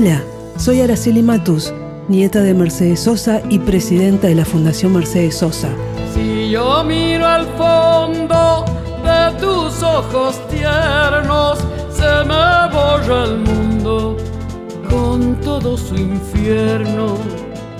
Hola, soy Araceli Matus, nieta de Mercedes Sosa y presidenta de la Fundación Mercedes Sosa. Si yo miro al fondo de tus ojos tiernos, se me borra el mundo con todo su infierno.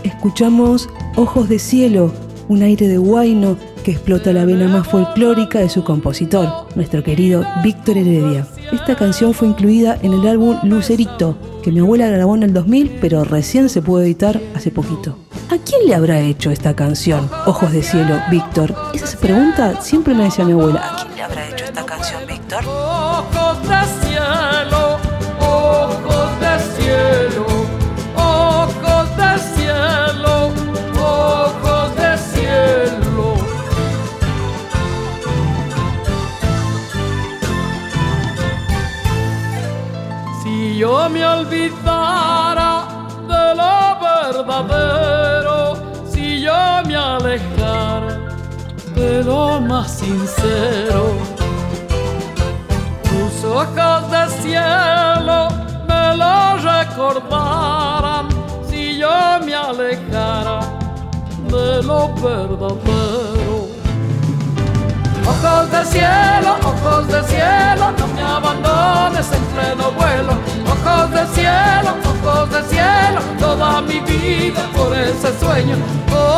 Escuchamos Ojos de Cielo, un aire de guayno que explota la vena más folclórica de su compositor, nuestro querido Víctor Heredia. Esta canción fue incluida en el álbum Lucerito, que mi abuela grabó en el 2000, pero recién se pudo editar hace poquito. ¿A quién le habrá hecho esta canción, Ojos de Cielo, Víctor? Esa pregunta siempre me decía mi abuela. ¿A quién le habrá hecho esta canción, Víctor? Ojos de cielo, Si yo me olvidara de lo verdadero, si yo me alejara de lo más sincero, tus ojos de cielo me lo recordaran si yo me alejara de lo verdadero. Ojos de cielo, sueño. Ojos